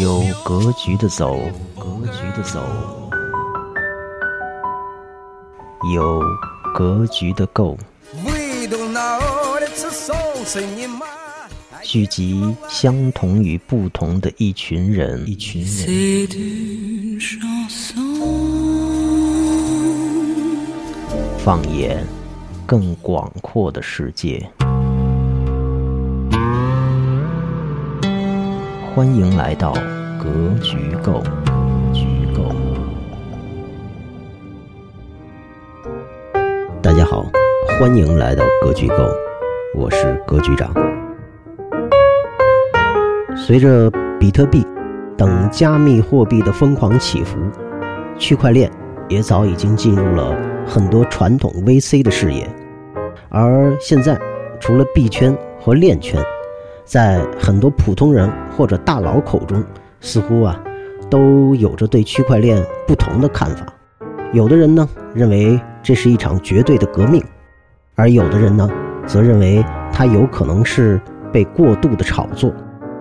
有格局的走，格局的走；有格局的够。聚集相同与不同的一群人，一群人。放眼更广阔的世界。欢迎来到格局构。局构。大家好，欢迎来到格局构，我是格局长。随着比特币等加密货币的疯狂起伏，区块链也早已经进入了很多传统 VC 的视野。而现在，除了币圈和链圈，在很多普通人或者大佬口中，似乎啊，都有着对区块链不同的看法。有的人呢认为这是一场绝对的革命，而有的人呢则认为它有可能是被过度的炒作。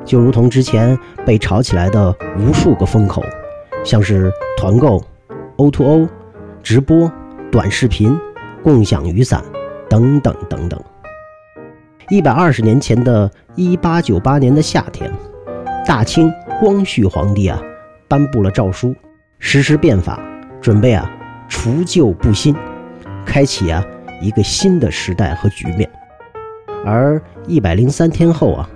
就如同之前被炒起来的无数个风口，像是团购、O2O、直播、短视频、共享雨伞等等等等。一百二十年前的一八九八年的夏天，大清光绪皇帝啊颁布了诏书，实施变法，准备啊除旧布新，开启啊一个新的时代和局面。而一百零三天后啊，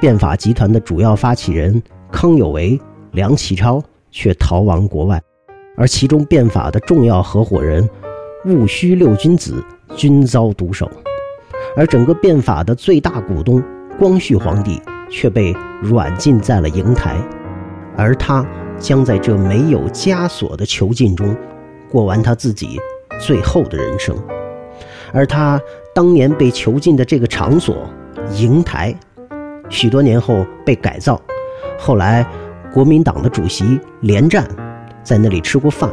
变法集团的主要发起人康有为、梁启超却逃亡国外，而其中变法的重要合伙人戊戌六君子均遭毒手。而整个变法的最大股东光绪皇帝却被软禁在了瀛台，而他将在这没有枷锁的囚禁中过完他自己最后的人生。而他当年被囚禁的这个场所瀛台，许多年后被改造，后来国民党的主席连战在那里吃过饭，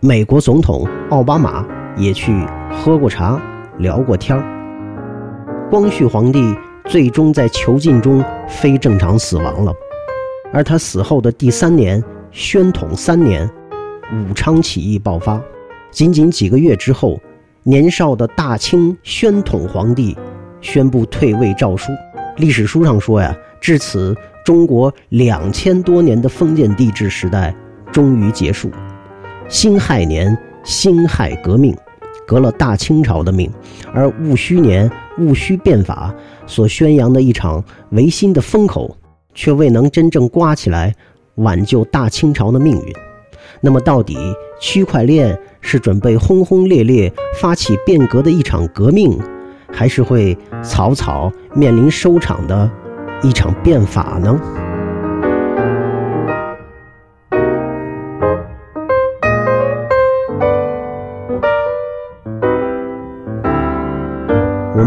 美国总统奥巴马也去喝过茶、聊过天儿。光绪皇帝最终在囚禁中非正常死亡了，而他死后的第三年，宣统三年，武昌起义爆发。仅仅几个月之后，年少的大清宣统皇帝宣布退位诏书。历史书上说呀，至此，中国两千多年的封建帝制时代终于结束。辛亥年，辛亥革命。革了大清朝的命，而戊戌年戊戌变法所宣扬的一场维新的风口，却未能真正刮起来，挽救大清朝的命运。那么，到底区块链是准备轰轰烈烈发起变革的一场革命，还是会草草面临收场的一场变法呢？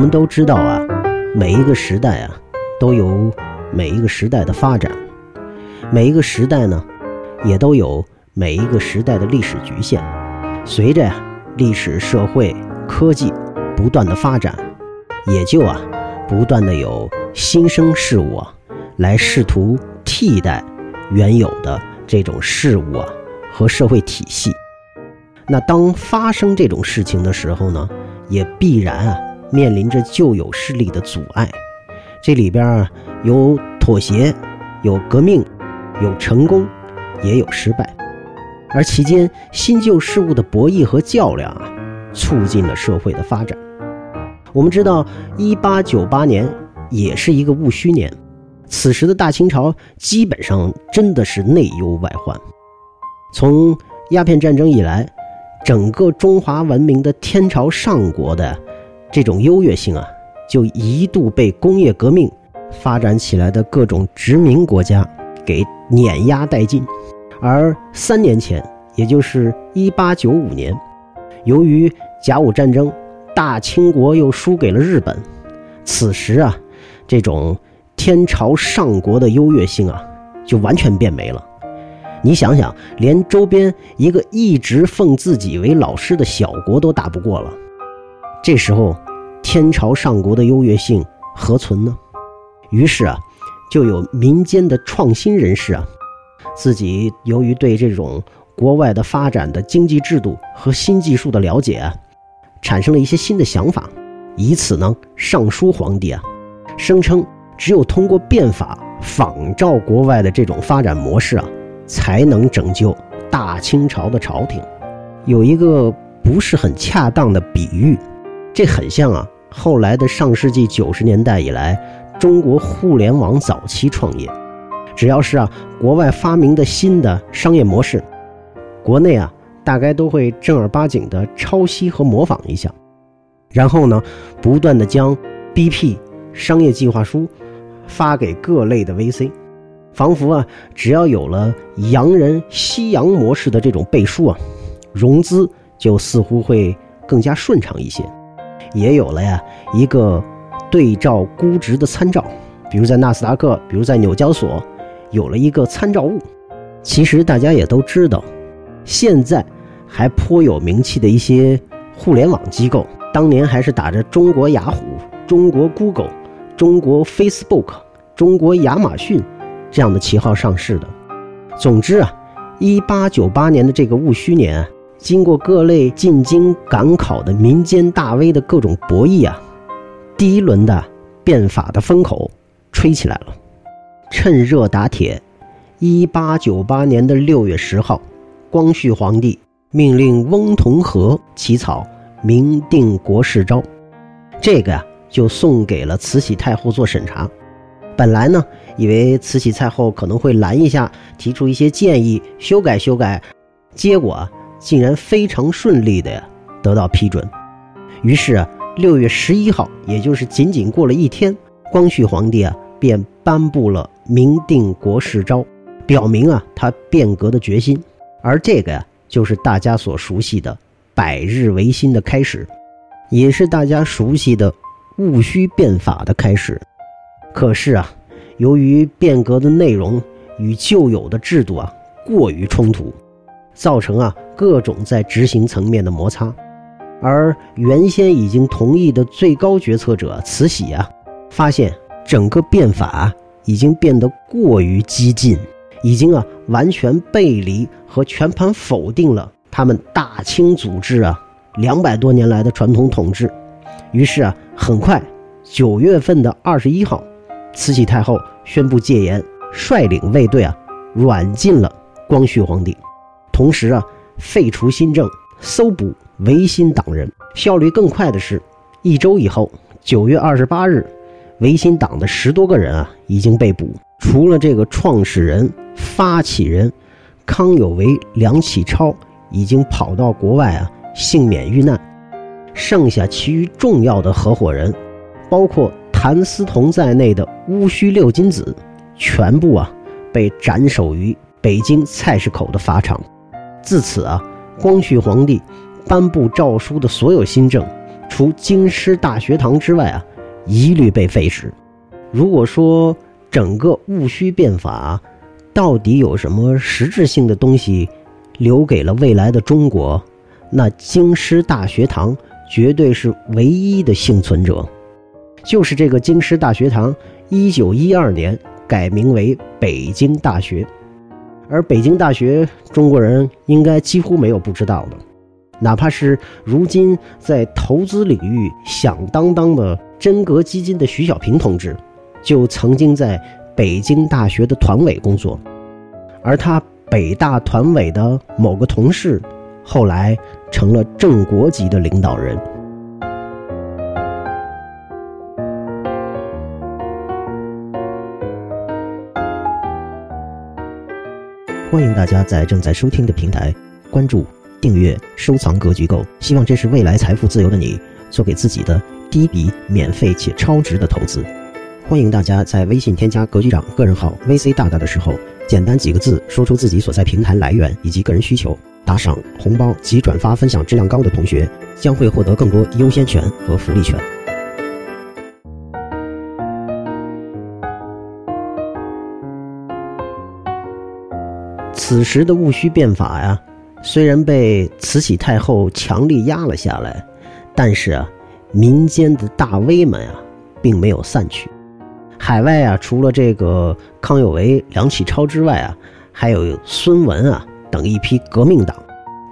都知道啊，每一个时代啊，都有每一个时代的发展，每一个时代呢，也都有每一个时代的历史局限。随着呀历史、社会、科技不断的发展，也就啊不断的有新生事物啊，来试图替代原有的这种事物啊和社会体系。那当发生这种事情的时候呢，也必然啊。面临着旧有势力的阻碍，这里边啊有妥协，有革命，有成功，也有失败，而其间新旧事物的博弈和较量啊，促进了社会的发展。我们知道，一八九八年也是一个戊戌年，此时的大清朝基本上真的是内忧外患。从鸦片战争以来，整个中华文明的天朝上国的。这种优越性啊，就一度被工业革命发展起来的各种殖民国家给碾压殆尽。而三年前，也就是一八九五年，由于甲午战争，大清国又输给了日本。此时啊，这种天朝上国的优越性啊，就完全变没了。你想想，连周边一个一直奉自己为老师的小国都打不过了。这时候，天朝上国的优越性何存呢？于是啊，就有民间的创新人士啊，自己由于对这种国外的发展的经济制度和新技术的了解啊，产生了一些新的想法，以此呢上书皇帝啊，声称只有通过变法仿照国外的这种发展模式啊，才能拯救大清朝的朝廷。有一个不是很恰当的比喻，这很像啊，后来的上世纪九十年代以来，中国互联网早期创业，只要是啊国外发明的新的商业模式，国内啊大概都会正儿八经的抄袭和模仿一下，然后呢，不断的将 BP 商业计划书发给各类的 VC，仿佛啊只要有了洋人西洋模式的这种背书啊。融资就似乎会更加顺畅一些，也有了呀一个对照估值的参照，比如在纳斯达克，比如在纽交所，有了一个参照物。其实大家也都知道，现在还颇有名气的一些互联网机构，当年还是打着中国雅虎、中国 Google、中国 Facebook、中国亚马逊这样的旗号上市的。总之啊，一八九八年的这个戊戌年。经过各类进京赶考的民间大 V 的各种博弈啊，第一轮的变法的风口吹起来了。趁热打铁，一八九八年的六月十号，光绪皇帝命令翁同龢起草《明定国事诏》，这个呀就送给了慈禧太后做审查。本来呢，以为慈禧太后可能会拦一下，提出一些建议，修改修改，结果。竟然非常顺利的呀得到批准，于是啊，六月十一号，也就是仅仅过了一天，光绪皇帝啊便颁布了《明定国事诏》，表明啊他变革的决心。而这个呀，就是大家所熟悉的百日维新的开始，也是大家熟悉的戊戌变法的开始。可是啊，由于变革的内容与旧有的制度啊过于冲突。造成啊各种在执行层面的摩擦，而原先已经同意的最高决策者慈禧啊，发现整个变法已经变得过于激进，已经啊完全背离和全盘否定了他们大清祖制啊两百多年来的传统统治。于是啊，很快九月份的二十一号，慈禧太后宣布戒严，率领卫队啊软禁了光绪皇帝。同时啊，废除新政，搜捕维新党人。效率更快的是，一周以后，九月二十八日，维新党的十多个人啊已经被捕。除了这个创始人、发起人康有为、梁启超已经跑到国外啊幸免遇难，剩下其余重要的合伙人，包括谭嗣同在内的戊戌六君子，全部啊被斩首于北京菜市口的法场。自此啊，光绪皇帝颁布诏书的所有新政，除京师大学堂之外啊，一律被废止。如果说整个戊戌变法到底有什么实质性的东西留给了未来的中国，那京师大学堂绝对是唯一的幸存者。就是这个京师大学堂，一九一二年改名为北京大学。而北京大学，中国人应该几乎没有不知道的，哪怕是如今在投资领域响当当的真格基金的徐小平同志，就曾经在北京大学的团委工作，而他北大团委的某个同事，后来成了正国级的领导人。欢迎大家在正在收听的平台关注、订阅、收藏“格局购”，希望这是未来财富自由的你做给自己的第一笔免费且超值的投资。欢迎大家在微信添加“格局长”个人号 “VC 大大”的时候，简单几个字说出自己所在平台来源以及个人需求，打赏、红包及转发分享质量高的同学将会获得更多优先权和福利权。此时的戊戌变法呀，虽然被慈禧太后强力压了下来，但是啊，民间的大 V 们啊，并没有散去，海外啊，除了这个康有为、梁启超之外啊，还有孙文啊等一批革命党，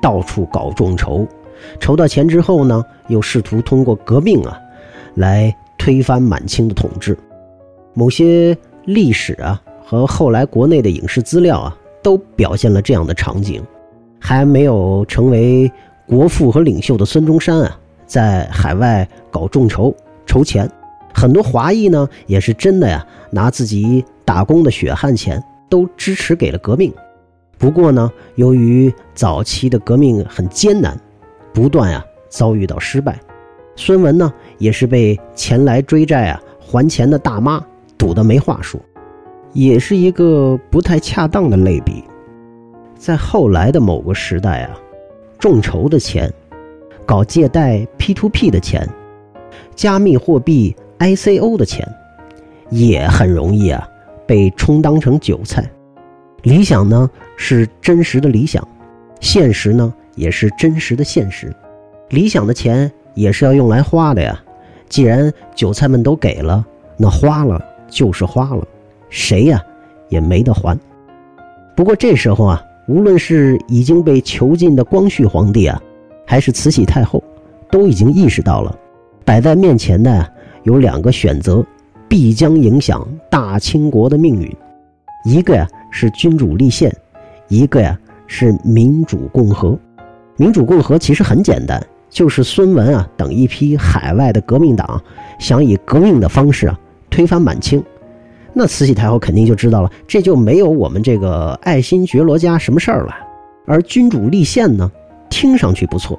到处搞众筹，筹到钱之后呢，又试图通过革命啊，来推翻满清的统治。某些历史啊和后来国内的影视资料啊，都表现了这样的场景。还没有成为国父和领袖的孙中山啊，在海外搞众筹筹钱，很多华裔呢也是真的呀，拿自己打工的血汗钱都支持给了革命。不过呢，由于早期的革命很艰难，不断呀遭遇到失败，孙文呢也是被前来追债啊还钱的大妈堵得没话说，也是一个不太恰当的类比。在后来的某个时代啊，众筹的钱，搞借贷 P to P 的钱，加密货币 ICO 的钱，也很容易啊被充当成韭菜。理想呢是真实的理想，现实呢也是真实的现实。理想的钱也是要用来花的呀。既然韭菜们都给了，那花了就是花了，谁呀也没得还。不过这时候啊。无论是已经被囚禁的光绪皇帝啊，还是慈禧太后，都已经意识到了，摆在面前的有两个选择，必将影响大清国的命运。一个呀是君主立宪，一个呀是民主共和。民主共和其实很简单，就是孙文啊等一批海外的革命党想以革命的方式啊推翻满清。那慈禧太后肯定就知道了，这就没有我们这个爱新觉罗家什么事儿了。而君主立宪呢，听上去不错，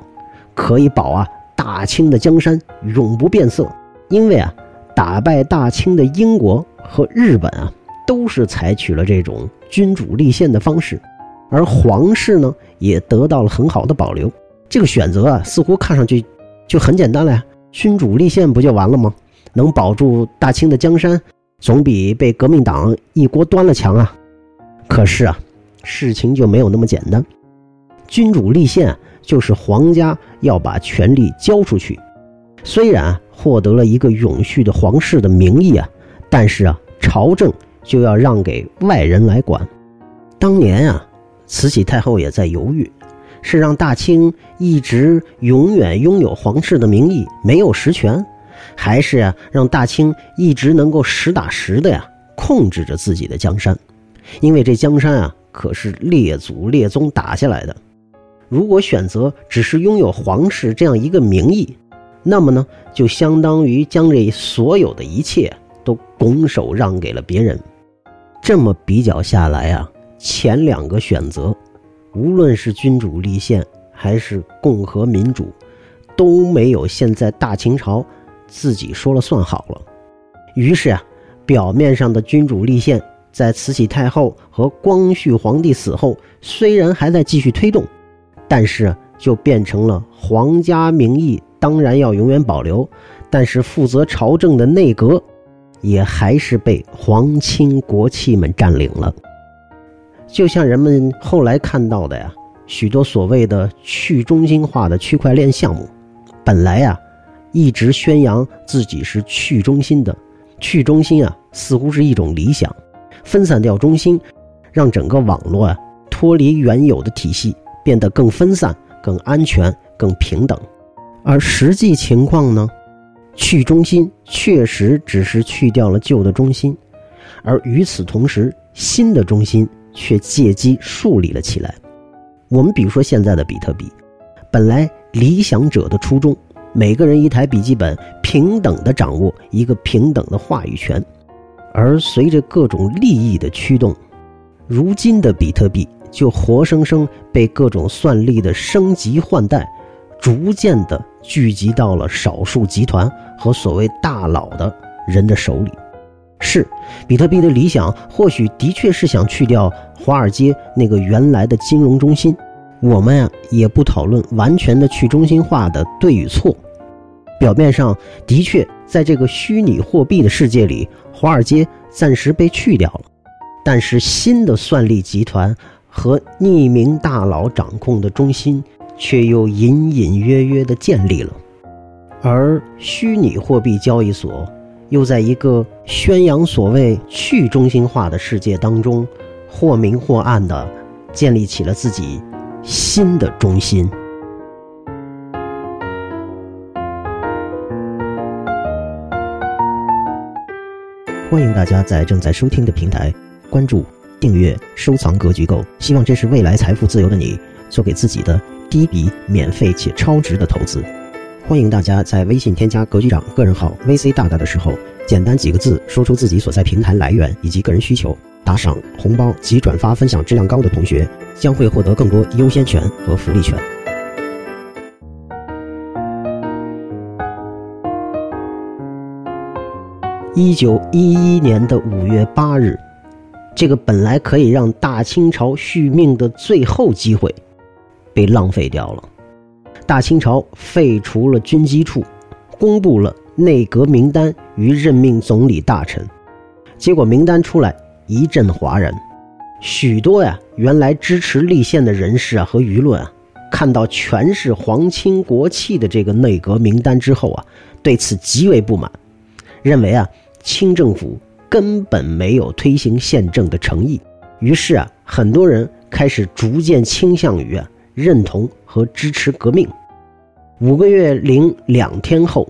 可以保啊大清的江山永不变色。因为啊，打败大清的英国和日本啊，都是采取了这种君主立宪的方式，而皇室呢，也得到了很好的保留。这个选择啊，似乎看上去就很简单了呀，君主立宪不就完了吗？能保住大清的江山。总比被革命党一锅端了强啊！可是啊，事情就没有那么简单。君主立宪就是皇家要把权力交出去。虽然获得了一个永续的皇室的名义啊，但是啊，朝政就要让给外人来管。当年啊，慈禧太后也在犹豫：是让大清一直永远拥有皇室的名义，没有实权。还是啊，让大清一直能够实打实的呀控制着自己的江山，因为这江山啊可是列祖列宗打下来的。如果选择只是拥有皇室这样一个名义，那么呢，就相当于将这所有的一切都拱手让给了别人。这么比较下来啊，前两个选择，无论是君主立宪还是共和民主，都没有现在大清朝。自己说了算好了，于是啊，表面上的君主立宪，在慈禧太后和光绪皇帝死后，虽然还在继续推动，但是就变成了皇家名义，当然要永远保留，但是负责朝政的内阁，也还是被皇亲国戚们占领了。就像人们后来看到的呀，许多所谓的去中心化的区块链项目，本来呀。一直宣扬自己是去中心的，去中心啊，似乎是一种理想，分散掉中心，让整个网络啊脱离原有的体系，变得更分散、更安全、更平等。而实际情况呢，去中心确实只是去掉了旧的中心，而与此同时，新的中心却借机树立了起来。我们比如说现在的比特币，本来理想者的初衷。每个人一台笔记本，平等的掌握一个平等的话语权，而随着各种利益的驱动，如今的比特币就活生生被各种算力的升级换代，逐渐的聚集到了少数集团和所谓大佬的人的手里。是，比特币的理想或许的确是想去掉华尔街那个原来的金融中心。我们呀，也不讨论完全的去中心化的对与错。表面上的确，在这个虚拟货币的世界里，华尔街暂时被去掉了，但是新的算力集团和匿名大佬掌控的中心却又隐隐约约地建立了。而虚拟货币交易所又在一个宣扬所谓去中心化的世界当中，或明或暗的建立起了自己新的中心。欢迎大家在正在收听的平台关注、订阅、收藏“格局购”，希望这是未来财富自由的你做给自己的第一笔免费且超值的投资。欢迎大家在微信添加“格局长”个人号 “VC 大大”的时候，简单几个字说出自己所在平台来源以及个人需求，打赏、红包及转发分享质量高的同学将会获得更多优先权和福利权。一九一一年的五月八日，这个本来可以让大清朝续命的最后机会，被浪费掉了。大清朝废除了军机处，公布了内阁名单与任命总理大臣。结果名单出来，一阵哗然。许多呀，原来支持立宪的人士啊和舆论啊，看到全是皇亲国戚的这个内阁名单之后啊，对此极为不满，认为啊。清政府根本没有推行宪政的诚意，于是啊，很多人开始逐渐倾向于啊认同和支持革命。五个月零两天后，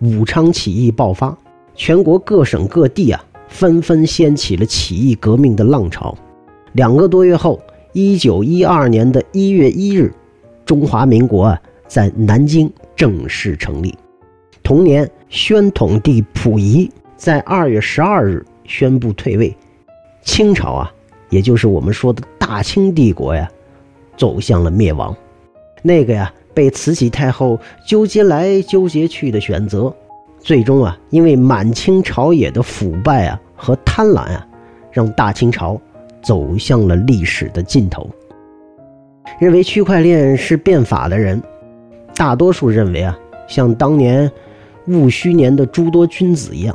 武昌起义爆发，全国各省各地啊纷纷掀起了起义革命的浪潮。两个多月后，一九一二年的一月一日，中华民国啊在南京正式成立。同年，宣统帝溥仪。在二月十二日宣布退位，清朝啊，也就是我们说的大清帝国呀，走向了灭亡。那个呀，被慈禧太后纠结来纠结去的选择，最终啊，因为满清朝野的腐败啊和贪婪啊，让大清朝走向了历史的尽头。认为区块链是变法的人，大多数认为啊，像当年戊戌年的诸多君子一样。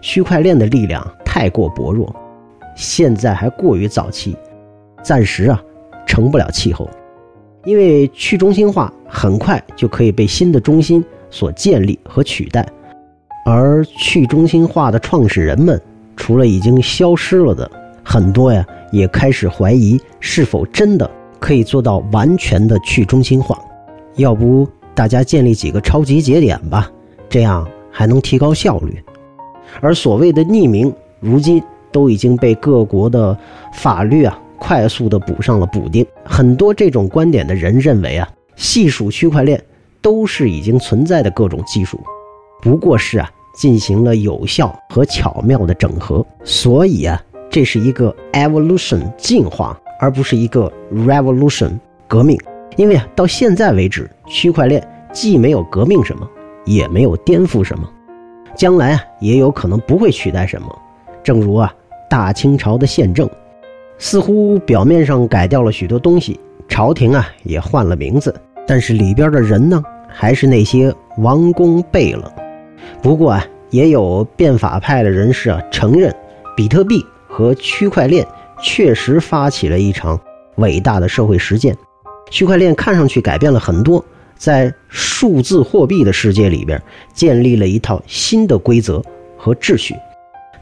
区块链的力量太过薄弱，现在还过于早期，暂时啊成不了气候。因为去中心化很快就可以被新的中心所建立和取代，而去中心化的创始人们，除了已经消失了的很多呀，也开始怀疑是否真的可以做到完全的去中心化。要不大家建立几个超级节点吧，这样还能提高效率。而所谓的匿名，如今都已经被各国的法律啊快速的补上了补丁。很多这种观点的人认为啊，细数区块链都是已经存在的各种技术，不过是啊进行了有效和巧妙的整合。所以啊，这是一个 evolution 进化，而不是一个 revolution 革命。因为啊，到现在为止，区块链既没有革命什么，也没有颠覆什么。将来啊，也有可能不会取代什么。正如啊，大清朝的宪政，似乎表面上改掉了许多东西，朝廷啊也换了名字，但是里边的人呢，还是那些王公贝勒。不过啊，也有变法派的人士啊承认，比特币和区块链确实发起了一场伟大的社会实践。区块链看上去改变了很多。在数字货币的世界里边，建立了一套新的规则和秩序。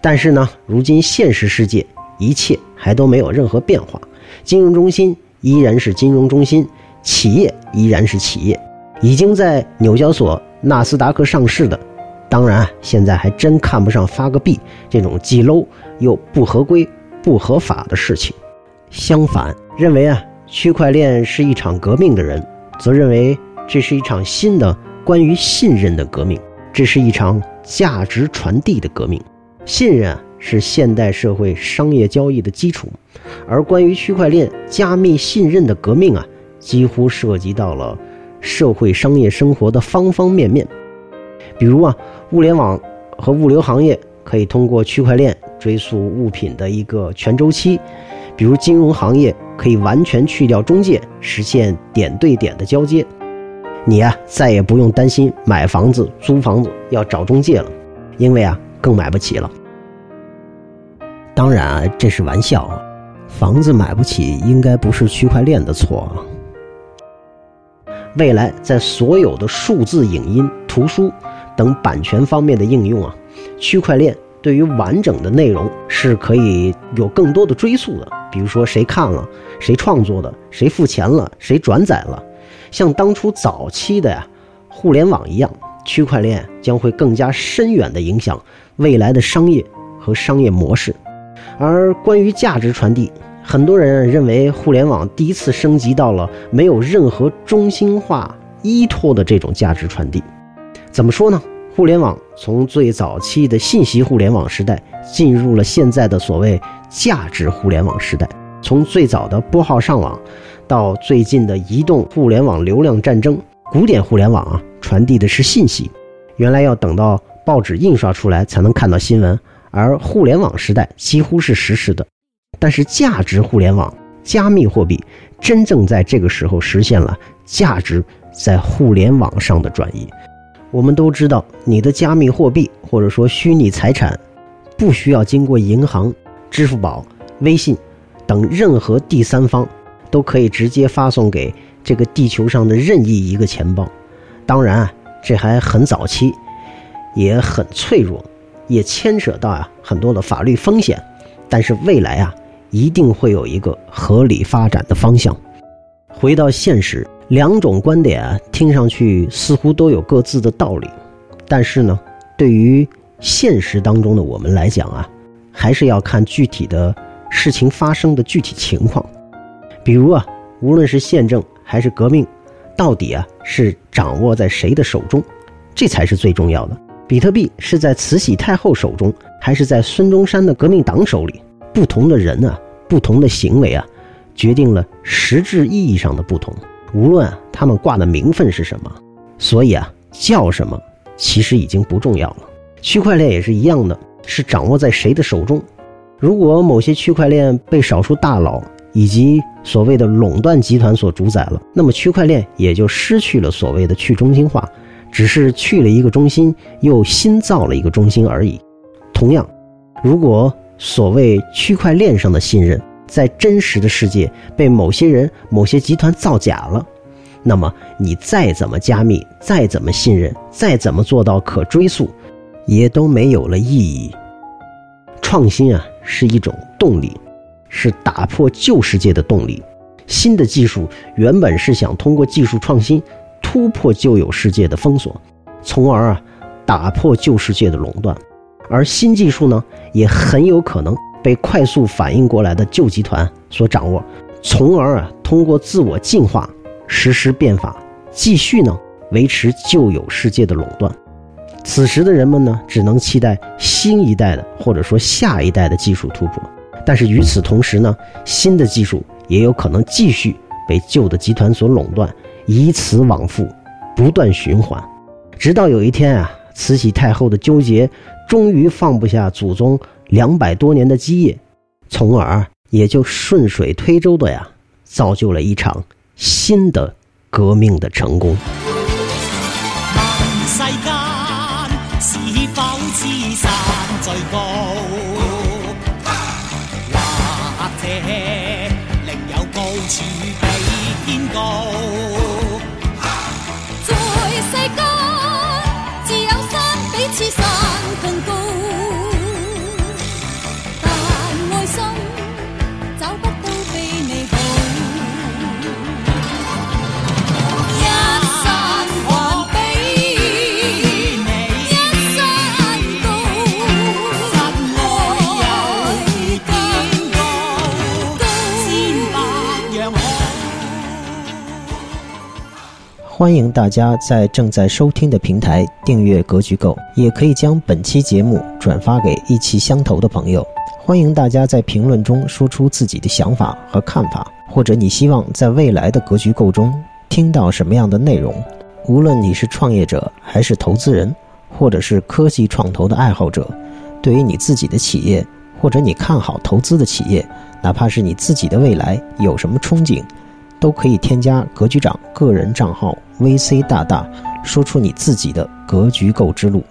但是呢，如今现实世界一切还都没有任何变化，金融中心依然是金融中心，企业依然是企业。已经在纽交所、纳斯达克上市的，当然，现在还真看不上发个币这种既 low 又不合规、不合法的事情。相反，认为啊，区块链是一场革命的人，则认为。这是一场新的关于信任的革命，这是一场价值传递的革命。信任，是现代社会商业交易的基础，而关于区块链加密信任的革命啊，几乎涉及到了社会商业生活的方方面面。比如啊，物联网和物流行业可以通过区块链追溯物品的一个全周期；比如金融行业可以完全去掉中介，实现点对点的交接。你呀，再也不用担心买房子、租房子要找中介了，因为啊，更买不起了。当然啊，这是玩笑啊，房子买不起应该不是区块链的错啊。未来在所有的数字影音、图书等版权方面的应用啊，区块链对于完整的内容是可以有更多的追溯的，比如说谁看了、谁创作的、谁付钱了、谁转载了，像当初早期的呀互联网一样，区块链将会更加深远地影响未来的商业和商业模式。而关于价值传递，很多人认为互联网第一次升级到了没有任何中心化依托的这种价值传递。怎么说呢？互联网从最早期的信息互联网时代，进入了现在的所谓价值互联网时代。从最早的拨号上网，到最近的移动互联网流量战争，古典互联网啊，传递的是信息，原来要等到报纸印刷出来才能看到新闻，而互联网时代几乎是实时的。但是价值互联网、加密货币，真正在这个时候实现了价值在互联网上的转移。我们都知道，你的加密货币或者说虚拟财产，不需要经过银行、支付宝、微信等任何第三方，都可以直接发送给这个地球上的任意一个钱包。当然啊，这还很早期，也很脆弱，也牵扯到啊很多的法律风险。但是未来啊，一定会有一个合理发展的方向。回到现实。两种观点啊，听上去似乎都有各自的道理，但是呢，对于现实当中的我们来讲啊，还是要看具体的事情发生的具体情况。比如啊，无论是宪政还是革命，到底啊是掌握在谁的手中，这才是最重要的。比特币是在慈禧太后手中，还是在孙中山的革命党手里？不同的人啊，不同的行为啊，决定了实质意义上的不同。无论他们挂的名分是什么，所以啊，叫什么其实已经不重要了。区块链也是一样的，是掌握在谁的手中。如果某些区块链被少数大佬以及所谓的垄断集团所主宰了，那么区块链也就失去了所谓的去中心化，只是去了一个中心，又新造了一个中心而已。同样，如果所谓区块链上的信任，在真实的世界被某些人、某些集团造假了，那么你再怎么加密，再怎么信任，再怎么做到可追溯，也都没有了意义。创新啊，是一种动力，是打破旧世界的动力。新的技术原本是想通过技术创新突破旧有世界的封锁，从而啊打破旧世界的垄断。而新技术呢，也很有可能。被快速反应过来的旧集团所掌握，从而啊通过自我进化实施变法，继续呢维持旧有世界的垄断。此时的人们呢只能期待新一代的或者说下一代的技术突破，但是与此同时呢，新的技术也有可能继续被旧的集团所垄断，以此往复，不断循环，直到有一天啊，慈禧太后的纠结终于放不下祖宗。两百多年的基业，从而也就顺水推舟的呀，造就了一场新的革命的成功。世间是否知山最高，有高处比天高？欢迎大家在正在收听的平台订阅《格局购》，也可以将本期节目转发给意气相投的朋友。欢迎大家在评论中说出自己的想法和看法，或者你希望在未来的《格局购》中听到什么样的内容。无论你是创业者，还是投资人，或者是科技创投的爱好者，对于你自己的企业，或者你看好投资的企业，哪怕是你自己的未来有什么憧憬。都可以添加格局长个人账号 VC 大大，说出你自己的格局购之路。